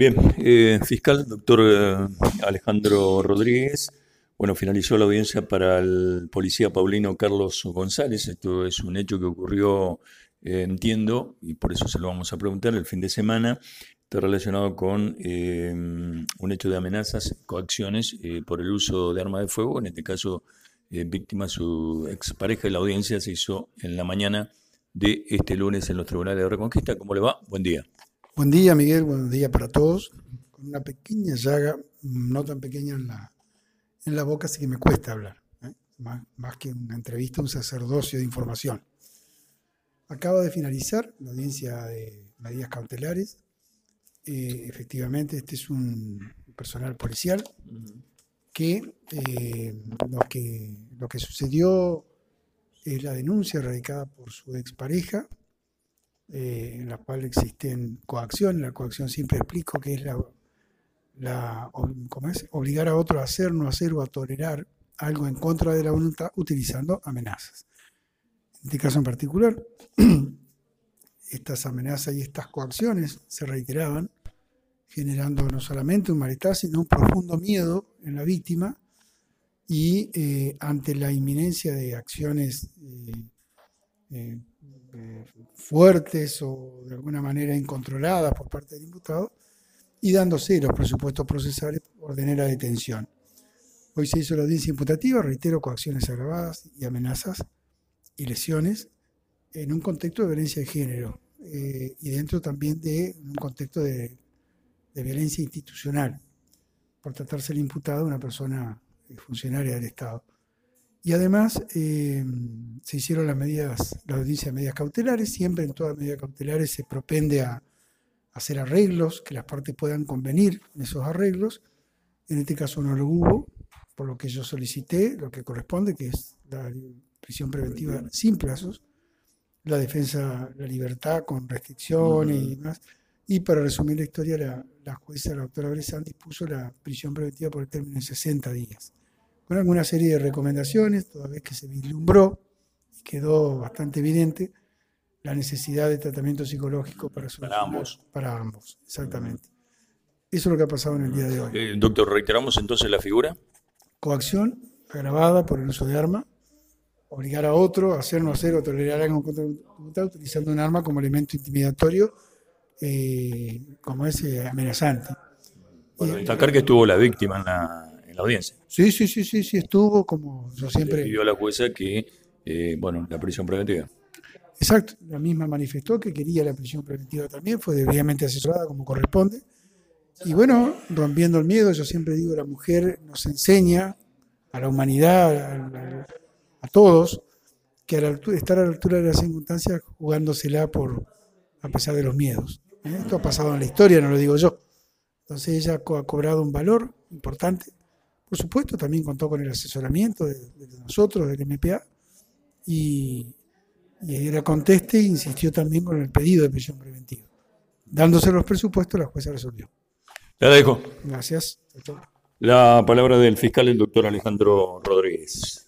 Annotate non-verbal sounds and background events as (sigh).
Bien, eh, fiscal, doctor eh, Alejandro Rodríguez. Bueno, finalizó la audiencia para el policía paulino Carlos González. Esto es un hecho que ocurrió, eh, entiendo, y por eso se lo vamos a preguntar, el fin de semana. Está relacionado con un hecho de amenazas, coacciones por el uso de arma de fuego. En este caso, víctima su expareja y la audiencia se hizo en la mañana de este lunes en los tribunales de Reconquista. ¿Cómo le va? Buen día. Buen día, Miguel. Buen día para todos. Con una pequeña llaga, no tan pequeña en la, en la boca, así que me cuesta hablar. ¿eh? Más, que una entrevista, un sacerdocio de información. Acaba de finalizar la audiencia de medidas cautelares. Eh, efectivamente, este es un personal policial que, eh, lo que lo que sucedió es la denuncia radicada por su expareja, eh, en la cual existen coacciones. La coacción siempre explico que es la, la es? obligar a otro a hacer, no hacer o a tolerar algo en contra de la voluntad utilizando amenazas. En este caso en particular, (clears throat) estas amenazas y estas coacciones se reiteraban, generando no solamente un malestar, sino un profundo miedo en la víctima y eh, ante la inminencia de acciones eh, fuertes o de alguna manera incontroladas por parte del imputado y dándose los presupuestos procesales, ordené la detención. Hoy se hizo la audiencia imputativa, reitero, coacciones agravadas y amenazas y lesiones en un contexto de violencia de género y dentro también de un contexto de, violencia institucional, por tratarse el imputado una persona funcionaria del Estado. Y además eh, se hicieron las medidas, la audiencia de medidas cautelares, siempre en todas medidas cautelares se propende a, hacer arreglos, que las partes puedan convenir en esos arreglos. En este caso no lo hubo, por lo que yo solicité, lo que corresponde, que es la prisión preventiva sin plazos, la defensa, la libertad con restricciones y demás. Y para resumir la historia, la, la jueza, la doctora Bressan, dispuso la prisión preventiva por el término de 60 días con alguna serie de recomendaciones, toda vez que se vislumbró y quedó bastante evidente la necesidad de tratamiento psicológico para, para ambos. Para ambos, exactamente. Eso es lo que ha pasado en el día de hoy. Eh, doctor, reiteramos entonces la figura. Coacción agravada por el uso de arma, obligar a otro a hacer, no hacer o tolerar algo contra utilizando un arma como elemento intimidatorio, eh, como es eh, amenazante. Bueno, destacar que estuvo la víctima en la, audiencia. Sí, sí, sí, sí, sí, estuvo como yo siempre. Le pidió a la jueza que, eh, bueno, la prisión preventiva. Exacto, la misma manifestó que quería la prisión preventiva también, fue debidamente asesorada como corresponde. Y bueno, rompiendo el miedo, yo siempre digo, la mujer nos enseña a la humanidad, a, todos, que al estar a la altura de las circunstancias jugándosela por, a pesar de los miedos. ¿eh? Esto ha pasado en la historia, no lo digo yo. Entonces ella ha cobrado un valor importante por supuesto, también contó con el asesoramiento de, nosotros, del MPA, y, y era conteste e insistió también con el pedido de prisión preventiva. Dándose los presupuestos, la jueza resolvió. Le dejo. Gracias. La palabra del fiscal, el doctor Alejandro Rodríguez.